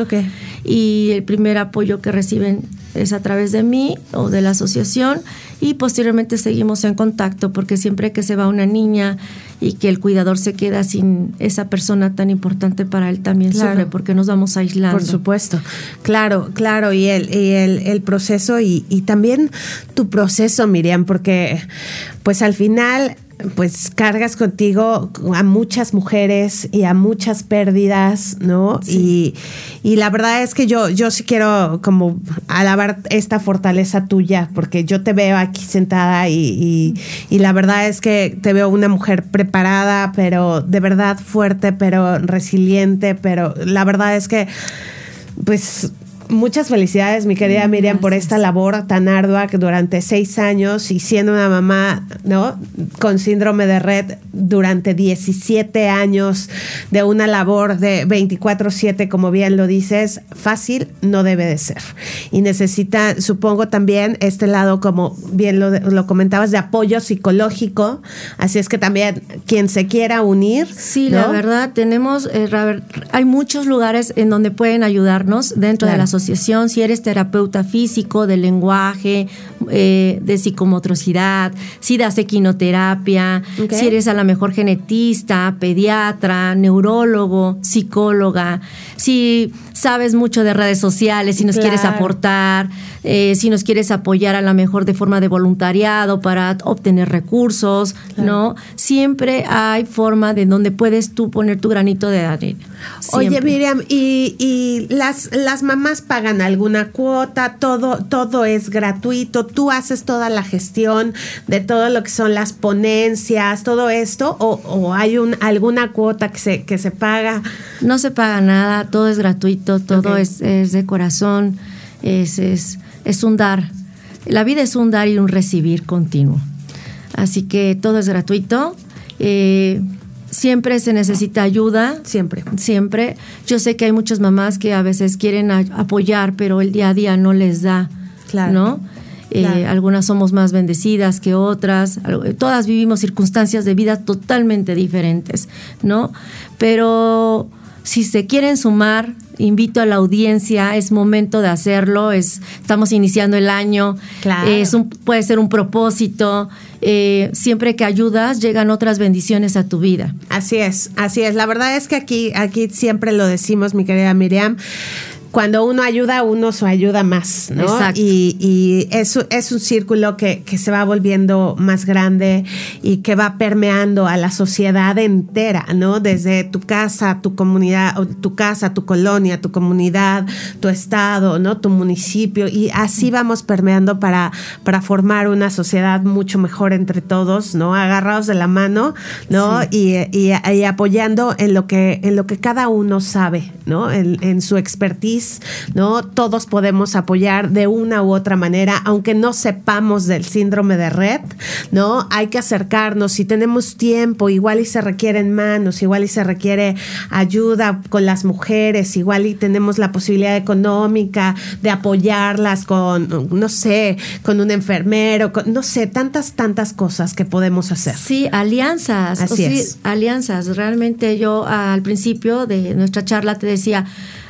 Y el primer apoyo que reciben es a través de mí o de la asociación. Y posteriormente seguimos en contacto, porque siempre que se va una niña y que el cuidador se queda sin esa persona tan importante para él también sufre, porque nos vamos aislando. Por supuesto. Claro, claro. Y el, y el, el proceso y, y también tu proceso, Miriam, porque pues al final pues cargas contigo a muchas mujeres y a muchas pérdidas, ¿no? Y, y, la verdad es que yo, yo sí quiero como alabar esta fortaleza tuya, porque yo te veo aquí sentada y, y la verdad es que te veo una mujer preparada, pero de verdad fuerte, pero resiliente, pero la verdad es que pues Muchas felicidades, mi querida Miriam, por esta labor tan ardua que durante seis años y siendo una mamá, ¿no? Con síndrome de red durante 17 años de una labor de 24/7, como bien lo dices, fácil no debe de ser. Y necesita, supongo también, este lado, como bien lo, comentabas, de apoyo psicológico. Así es que también quien se quiera unir. Sí, la verdad, tenemos, eh, hay muchos lugares en donde pueden ayudarnos dentro de la sociedad si eres terapeuta físico, de lenguaje, eh, de psicomotricidad, si das equinoterapia, si eres a lo mejor genetista, pediatra, neurólogo, psicóloga, si sabes mucho de redes sociales, si nos quieres aportar, eh, si nos quieres apoyar a lo mejor de forma de voluntariado para obtener recursos, ¿no? Siempre hay forma de donde puedes tú poner tu granito de arena. Oye, Miriam, ¿y, las, las mamás pagan alguna cuota? ¿Todo, todo es gratuito? ¿Tú haces toda la gestión de todo lo que son las ponencias, todo esto? ¿O, hay un, alguna cuota que se, que se paga? No se paga nada, todo es gratuito, todo es, de corazón, es, es, es un dar. La vida es un dar y un recibir continuo. Así que todo es gratuito. Eh, siempre se necesita ayuda. Siempre. Siempre. Yo sé que hay muchas mamás que a veces quieren apoyar, pero el día a día no les da. Claro. ¿No? Eh, algunas somos más bendecidas que otras, todas vivimos circunstancias de vida totalmente diferentes, ¿no? Pero si se quieren sumar, invito a la audiencia, es momento de hacerlo, es, estamos iniciando el año, es un, puede ser un propósito, eh, siempre que ayudas llegan otras bendiciones a tu vida. Así es, así es. La verdad es que aquí, aquí siempre lo decimos, mi querida Miriam cuando uno ayuda, uno se ayuda más, ¿no? Exacto. Y, y es, es, un círculo que, que, se va volviendo más grande y que va permeando a la sociedad entera, ¿no? Desde tu casa, tu comunidad, tu casa, tu colonia, tu comunidad, tu estado, ¿no? Tu municipio. Y así vamos permeando para, para formar una sociedad mucho mejor entre todos, ¿no? Agarrados de la mano, ¿no? Y, y, y, apoyando en lo que, en lo que cada uno sabe, ¿no? En, en su expertise ¿no? Todos podemos apoyar de una u otra manera, aunque no sepamos del síndrome de red, ¿no? Hay que acercarnos, si tenemos tiempo, igual y se requieren manos, igual y se requiere ayuda con las mujeres, igual y tenemos la posibilidad económica de apoyarlas con, no sé, con un enfermero, no sé, tantas, tantas cosas que podemos hacer. Sí, alianzas. Así es. alianzas. Realmente yo al principio de nuestra charla te decía,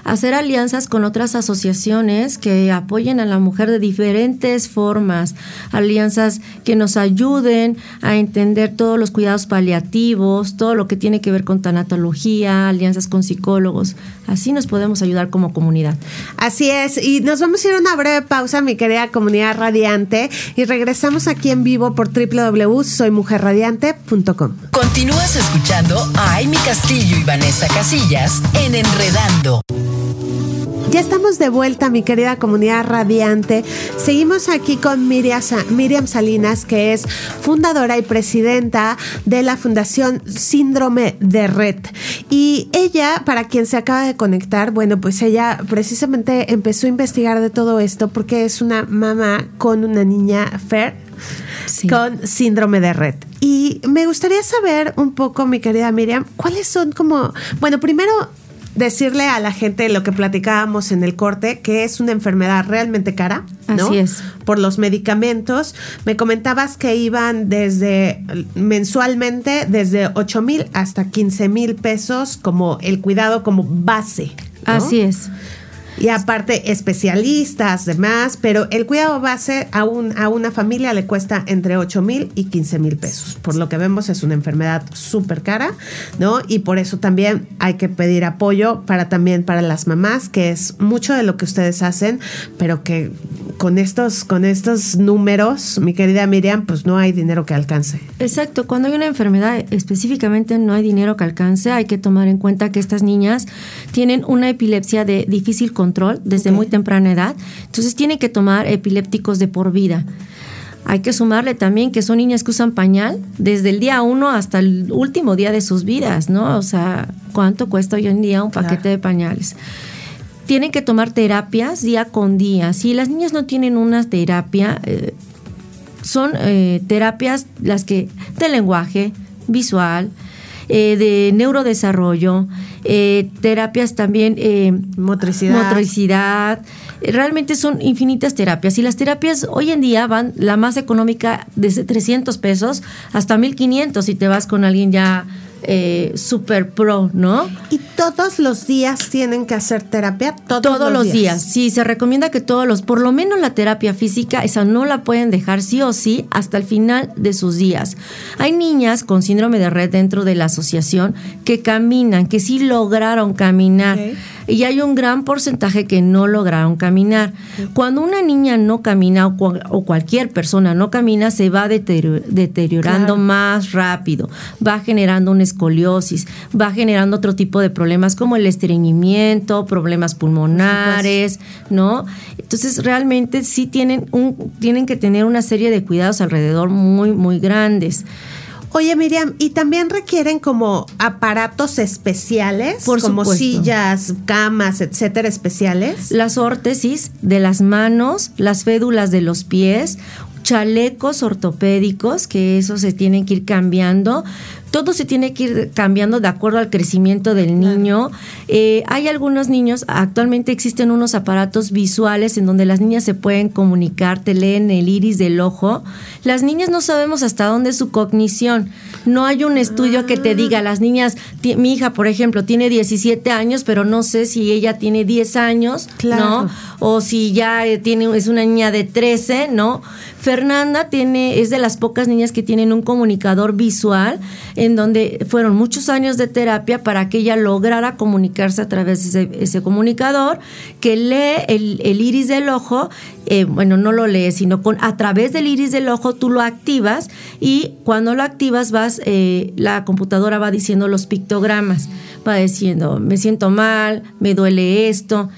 hacer alianzas con otras asociaciones que apoyen a la mujer de diferentes formas, alianzas que nos ayuden a entender todos los cuidados paliativos, todo lo que tiene que ver con tanatología, alianzas con psicólogos. Así nos podemos ayudar como comunidad. Así es, y nos vamos a ir a una breve pausa, mi querida comunidad radiante, y regresamos aquí en vivo por www.soymujerradiante.com. Continúas escuchando a Amy Castillo y Vanessa Casillas en Enredando. Ya estamos de vuelta, mi querida comunidad radiante. Seguimos aquí con Miriam Salinas, que es fundadora y presidenta de la Fundación Síndrome de Red. Y ella, para quien se acaba de conectar, bueno, pues ella precisamente empezó a investigar de todo esto porque es una mamá con una niña Fer. con síndrome de red. Y me gustaría saber un poco, mi querida Miriam, cuáles son como, bueno, primero decirle a la gente lo que platicábamos en el corte, que es una enfermedad realmente cara, ¿no? Así es. Por los medicamentos. Me comentabas que iban desde mensualmente desde 8 mil hasta 15 mil pesos como el cuidado como base. Así es y aparte especialistas, demás, pero el cuidado base a, un, a una familia le cuesta entre 8 mil y 15 mil pesos. Por lo que vemos es una enfermedad súper cara, ¿no? Y por eso también hay que pedir apoyo para también para las mamás, que es mucho de lo que ustedes hacen, pero que con estos, con estos números, mi querida Miriam, pues no hay dinero que alcance. Exacto, cuando hay una enfermedad específicamente no hay dinero que alcance, hay que tomar en cuenta que estas niñas tienen una epilepsia de difícil control desde muy temprana edad, entonces tienen que tomar epilépticos de por vida. Hay que sumarle también que son niñas que usan pañal desde el día uno hasta el último día de sus vidas, ¿no? O sea, ¿cuánto cuesta hoy en día un paquete de pañales? Tienen que tomar terapias día con día. Si las niñas no tienen una terapia, eh, son eh, terapias las que de lenguaje visual, eh, de neurodesarrollo, terapias también motricidad. motricidad realmente son infinitas terapias y las terapias hoy en día van la más económica desde 300 pesos hasta 1500 si te vas con alguien ya eh, super pro, ¿no? ¿Y todos los días tienen que hacer terapia? Todos, los, días. Sí, se recomienda que todos los, por lo menos la terapia física, esa no la pueden dejar sí o sí hasta el final de sus días. Hay niñas con síndrome de red dentro de la asociación que caminan, que sí lograron caminar y hay un gran porcentaje que no lograron caminar. Cuando una niña no camina o, cualquier persona no camina, se va deteriorando más rápido, va generando una escoliosis, va generando otro tipo de problemas como el estreñimiento, problemas pulmonares, ¿no? Entonces realmente sí tienen, un, tienen que tener una serie de cuidados alrededor muy, muy grandes. Oye, Miriam, ¿y también requieren como aparatos especiales? Por como sillas, camas, etcétera, especiales. Las órtesis de las manos, las fédulas de los pies, chalecos ortopédicos, que eso se tienen que ir cambiando, todo se tiene que ir cambiando de acuerdo al crecimiento del niño. Eh, hay algunos niños, actualmente existen unos aparatos visuales en donde las niñas se pueden comunicar, te leen el iris del ojo. Las niñas no sabemos hasta dónde es su cognición. No hay un estudio que te diga, las niñas, mi hija, por ejemplo, tiene 17 años, pero no sé si ella tiene 10 años, ¿no? O si ya eh, tiene, es una niña de 13, ¿no? Fernanda tiene, es de las pocas niñas que tienen un comunicador visual en donde fueron muchos años de terapia para que ella lograra comunicarse a través de ese, comunicador, que lee el, iris del ojo, eh, bueno, no lo lee, sino con a través del iris del ojo tú lo activas y cuando lo activas vas, eh, la computadora va diciendo los pictogramas, va diciendo, me siento mal, me duele esto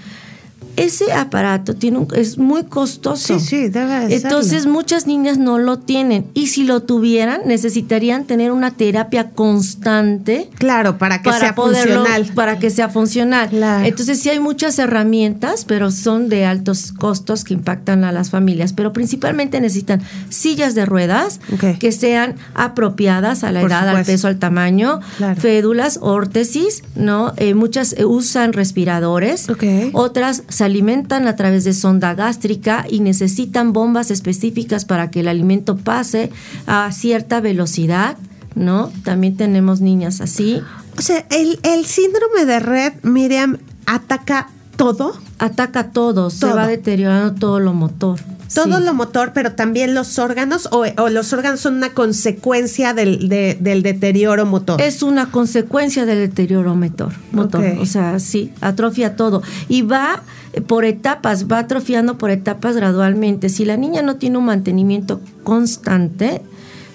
ese aparato tiene es muy costoso. Sí, sí, debe Entonces muchas niñas no lo tienen y si lo tuvieran necesitarían tener una terapia constante. Claro, para que sea funcional. Para que sea funcional. Entonces sí hay muchas herramientas, pero son de altos costos que impactan a las familias. Pero principalmente necesitan sillas de ruedas que sean apropiadas a la edad, al peso, al tamaño, fédulas, órtesis, ¿no? Eh, muchas usan respiradores, otras alimentan a través de sonda gástrica y necesitan bombas específicas para que el alimento pase a cierta velocidad, ¿no? También tenemos niñas así. O sea, el, síndrome de red, Miriam, ataca todo. Ataca todo, se va deteriorando todo lo motor. Todo lo motor, pero también los órganos, o, los órganos son una consecuencia del, del, deterioro motor. Es una consecuencia del deterioro motor. motor. O sea, sí, atrofia todo. Y va por etapas, va atrofiando por etapas gradualmente. Si la niña no tiene un mantenimiento constante,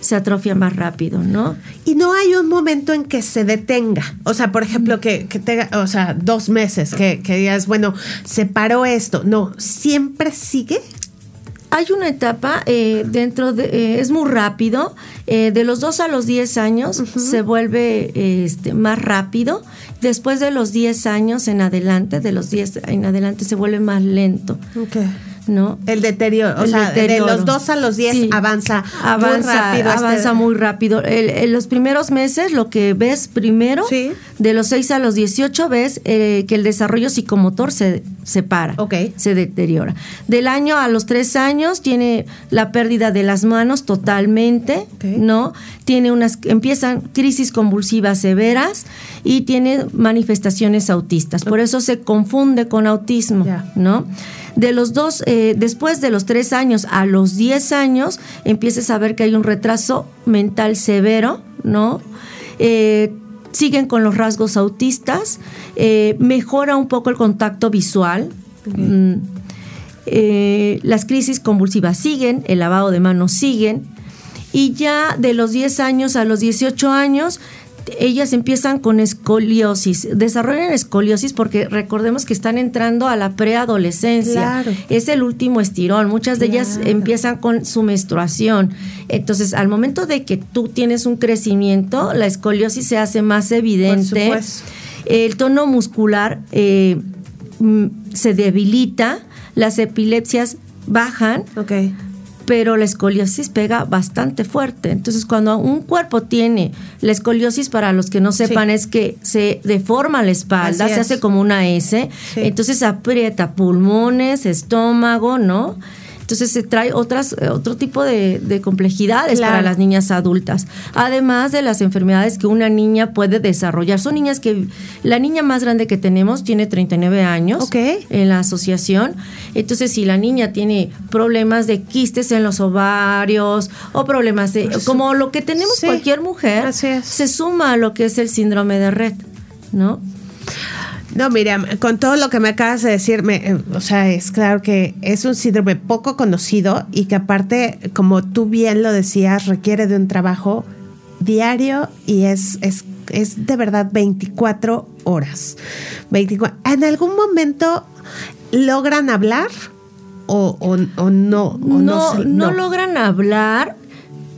se atrofia más rápido, ¿no? Y no hay un momento en que se detenga. O sea, por ejemplo, que, que tenga, o sea, dos meses, que, que digas, bueno, se paró esto. No, siempre sigue. Hay una etapa eh, dentro de, eh, es muy rápido, eh, de los 2 a los 10 años se vuelve este, más rápido, después de los 10 años en adelante, de los 10 en adelante se vuelve más lento. Okay. ¿No? El deterioro, o sea, de los 2 a los 10 avanza, avanza, muy rápido. Este avanza muy rápido. en los primeros meses, lo que ves primero, de los 6 a los 18, ves eh, que el desarrollo psicomotor se separa, se deteriora. Del año a los 3 años tiene la pérdida de las manos totalmente, ¿no? Tiene unas, empiezan crisis convulsivas severas y tiene manifestaciones autistas. Por eso se confunde con autismo, ¿no? De los dos, eh, después de los tres años a los diez años, empiezas a ver que hay un retraso mental severo, ¿no? Eh, siguen con los rasgos autistas, eh, mejora un poco el contacto visual. Mm, las crisis convulsivas siguen, el lavado de manos siguen, y ya de los 10 años a los 18 años ellas empiezan con escoliosis, desarrollan escoliosis porque recordemos que están entrando a la preadolescencia. Es el último estirón. Muchas de ellas empiezan con su menstruación. Entonces, al momento de que tú tienes un crecimiento, la escoliosis se hace más evidente. El tono muscular eh, mm, se debilita, las epilepsias bajan. Okay pero la escoliosis pega bastante fuerte. Entonces, cuando un cuerpo tiene la escoliosis, para los que no sepan, es que se deforma la espalda, se hace como una S, entonces aprieta pulmones, estómago, ¿no? Entonces se trae otras, eh, otro tipo de, complejidades para las niñas adultas. Además de las enfermedades que una niña puede desarrollar. Son niñas que, la niña más grande que tenemos tiene 39 años en la asociación. Entonces, si la niña tiene problemas de quistes en los ovarios o problemas de, como lo que tenemos cualquier mujer, se suma a lo que es el síndrome de red, ¿no? No, Miriam, con todo lo que me acabas de decir, eh, o sea, es claro que es un síndrome poco conocido y que aparte, como tú bien lo decías, requiere de un trabajo diario y es, es, es de verdad 24 horas. 24. ¿En algún momento logran hablar o, o, o no? no, no logran hablar.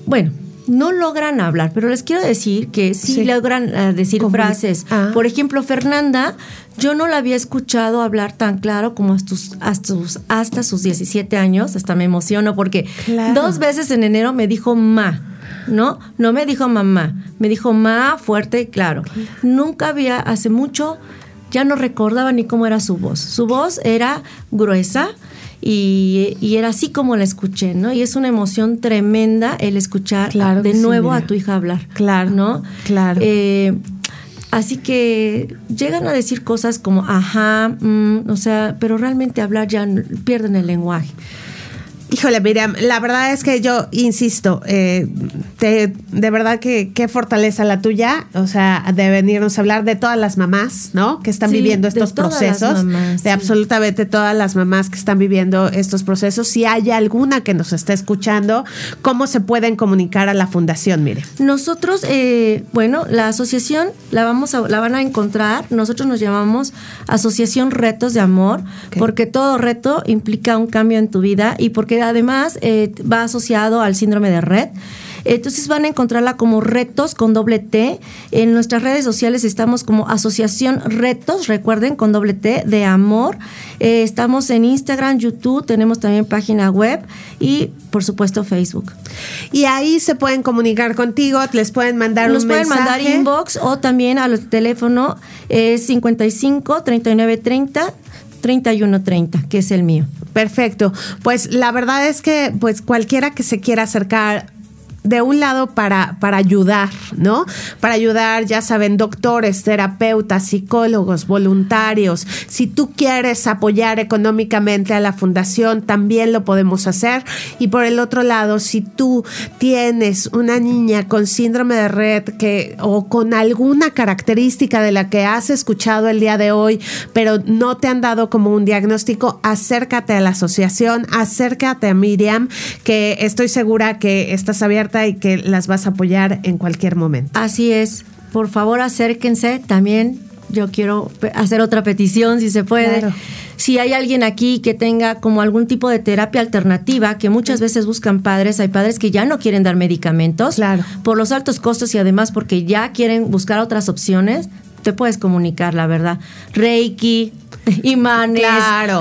Bueno, no logran hablar, pero les quiero decir que sí, logran eh, decir frases. Ah. Por ejemplo, Fernanda, yo no la había escuchado hablar tan claro como hasta sus, hasta sus, 17 años, hasta me emociono porque dos veces en enero me dijo ma. ¿No? No me dijo mamá, me dijo ma fuerte y claro. Nunca había, hace mucho, ya no recordaba ni cómo era su voz. Su voz era gruesa, y, era así como la escuché, ¿no? Y es una emoción tremenda el escuchar de nuevo a tu hija hablar. Claro. ¿No? Claro. Eh, así que llegan a decir cosas como, ajá, mm", o sea, pero realmente hablar ya pierden el lenguaje. Híjole, Miriam, la verdad es que yo insisto, eh, de verdad que qué fortaleza la tuya, o sea, de venirnos a hablar de todas las mamás, ¿no? Que están viviendo estos procesos, de absolutamente todas las mamás que están viviendo estos procesos. Si hay alguna que nos está escuchando, ¿cómo se pueden comunicar a la fundación, Mire? Nosotros, eh, bueno, la asociación la vamos a, la van a encontrar. Nosotros nos llamamos Asociación Retos de Amor, porque todo reto implica un cambio en tu vida y porque además eh, va asociado al síndrome de red. Entonces van a encontrarla como Retos con doble T. En nuestras redes sociales estamos como Asociación Retos, recuerden, con doble T de amor. Eh, estamos en Instagram, YouTube, tenemos también página web y por supuesto Facebook. Y ahí se pueden comunicar contigo, les pueden mandar Nos un pueden mandar inbox o también al teléfono eh, 55 39 30 3130, que es el mío. Perfecto. Pues la verdad es que pues cualquiera que se quiera acercar de un lado para, para ayudar, ¿no? Para ayudar, ya saben, doctores, terapeutas, psicólogos, voluntarios. Si tú quieres apoyar económicamente a la fundación, también lo podemos hacer. Y por el otro lado, si tú tienes una niña con síndrome de red que, o con alguna característica de la que has escuchado el día de hoy, pero no te han dado como un diagnóstico, acércate a la asociación, acércate a Miriam, que estoy segura que estás abierta y que las vas a apoyar en cualquier momento. Así es. Por favor, acérquense. También yo quiero hacer otra petición, si se puede. Si hay alguien aquí que tenga como algún tipo de terapia alternativa, que muchas veces buscan padres, hay padres que ya no quieren dar medicamentos claro. por los altos costos y además porque ya quieren buscar otras opciones, te puedes comunicar, la verdad. Reiki, imanes,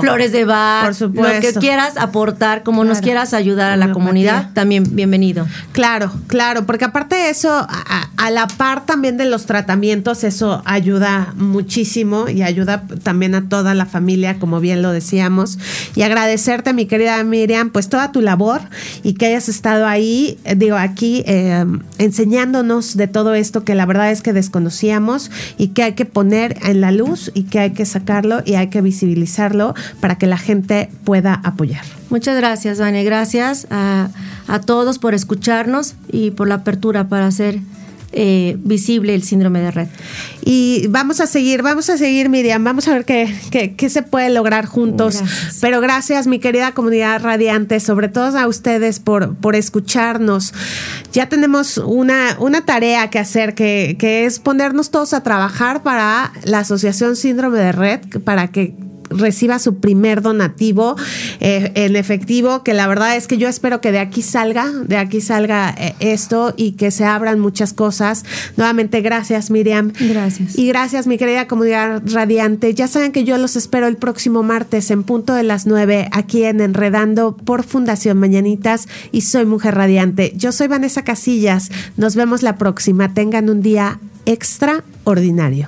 flores de bar, lo que quieras aportar, como nos quieras ayudar a la comunidad, también bienvenido. Claro, claro, porque aparte de eso, a, la par también de los tratamientos, eso ayuda muchísimo y ayuda también a toda la familia, como bien lo decíamos. Y agradecerte, mi querida Miriam, pues toda tu labor y que hayas estado ahí, eh, digo, aquí eh, enseñándonos de todo esto que la verdad es que desconocíamos y que hay que poner en la luz y que hay que sacarlo y hay que visibilizarlo para que la gente pueda apoyar. Muchas gracias, Vane. Gracias a, todos por escucharnos y por la apertura para hacer eh, visible el síndrome de red. Y vamos a seguir, vamos a seguir, Miriam, vamos a ver qué, qué, se puede lograr juntos. Pero gracias, mi querida comunidad radiante, sobre todo a ustedes por, por escucharnos. Ya tenemos una, una tarea que hacer, que, que es ponernos todos a trabajar para la Asociación Síndrome de Red, para que reciba su primer donativo eh, en efectivo, que la verdad es que yo espero que de aquí salga, de aquí salga eh, esto y que se abran muchas cosas. Nuevamente, gracias Miriam. Gracias. Y gracias mi querida comunidad radiante. Ya saben que yo los espero el próximo martes en punto de las nueve aquí en Enredando por Fundación Mañanitas y soy Mujer Radiante. Yo soy Vanessa Casillas. Nos vemos la próxima. Tengan un día extraordinario.